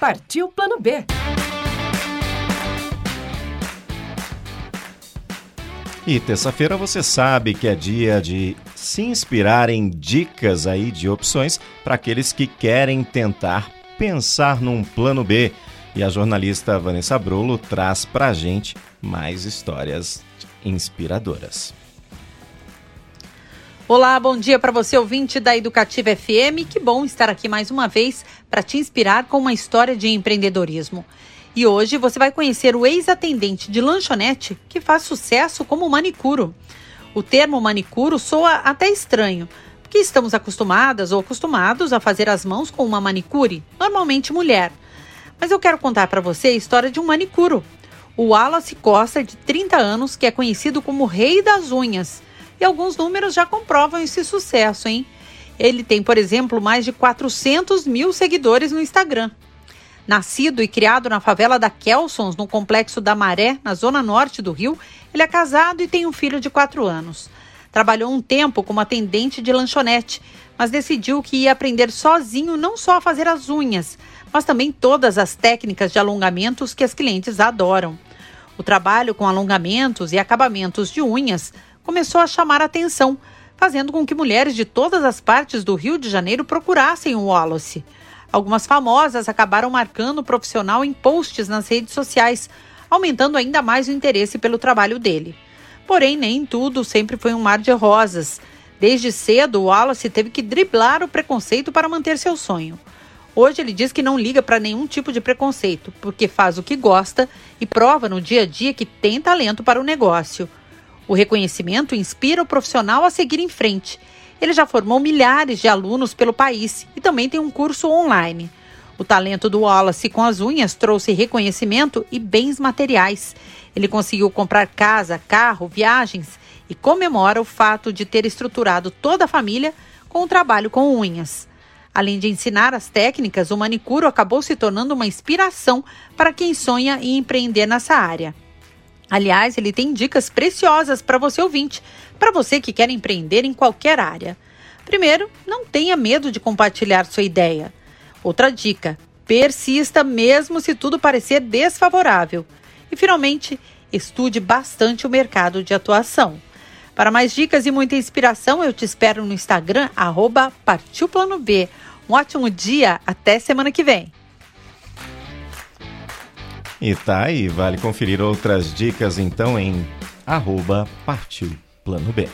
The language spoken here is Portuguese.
Partiu Plano B. E terça-feira você sabe que é dia de se inspirar em dicas aí de opções para aqueles que querem tentar pensar num plano B. E a jornalista Vanessa Brulo traz para gente mais histórias inspiradoras. Olá, bom dia para você, ouvinte da Educativa FM. Que bom estar aqui mais uma vez para te inspirar com uma história de empreendedorismo. E hoje você vai conhecer o ex-atendente de lanchonete que faz sucesso como manicuro. O termo manicuro soa até estranho, porque estamos acostumadas ou acostumados a fazer as mãos com uma manicure, normalmente mulher. Mas eu quero contar para você a história de um manicuro. O Wallace Costa, de 30 anos, que é conhecido como Rei das Unhas e alguns números já comprovam esse sucesso, hein? Ele tem, por exemplo, mais de 400 mil seguidores no Instagram. Nascido e criado na favela da Kelsons, no complexo da Maré, na zona norte do Rio, ele é casado e tem um filho de 4 anos. Trabalhou um tempo como atendente de lanchonete, mas decidiu que ia aprender sozinho não só a fazer as unhas, mas também todas as técnicas de alongamentos que as clientes adoram. O trabalho com alongamentos e acabamentos de unhas começou a chamar atenção, fazendo com que mulheres de todas as partes do Rio de Janeiro procurassem o Wallace. Algumas famosas acabaram marcando o profissional em posts nas redes sociais, aumentando ainda mais o interesse pelo trabalho dele. Porém, nem tudo sempre foi um mar de rosas. Desde cedo, o Wallace teve que driblar o preconceito para manter seu sonho. Hoje ele diz que não liga para nenhum tipo de preconceito, porque faz o que gosta e prova no dia a dia que tem talento para o negócio. O reconhecimento inspira o profissional a seguir em frente. Ele já formou milhares de alunos pelo país e também tem um curso online. O talento do Wallace com as unhas trouxe reconhecimento e bens materiais. Ele conseguiu comprar casa, carro, viagens e comemora o fato de ter estruturado toda a família com o trabalho com unhas. Além de ensinar as técnicas, o manicuro acabou se tornando uma inspiração para quem sonha em empreender nessa área. Aliás, ele tem dicas preciosas para você ouvinte, para você que quer empreender em qualquer área. Primeiro, não tenha medo de compartilhar sua ideia. Outra dica: persista mesmo se tudo parecer desfavorável. E finalmente, estude bastante o mercado de atuação. Para mais dicas e muita inspiração, eu te espero no Instagram, arroba Partiu Plano B. Um ótimo dia, até semana que vem. E tá aí, vale conferir outras dicas então em arroba Partiu Plano B.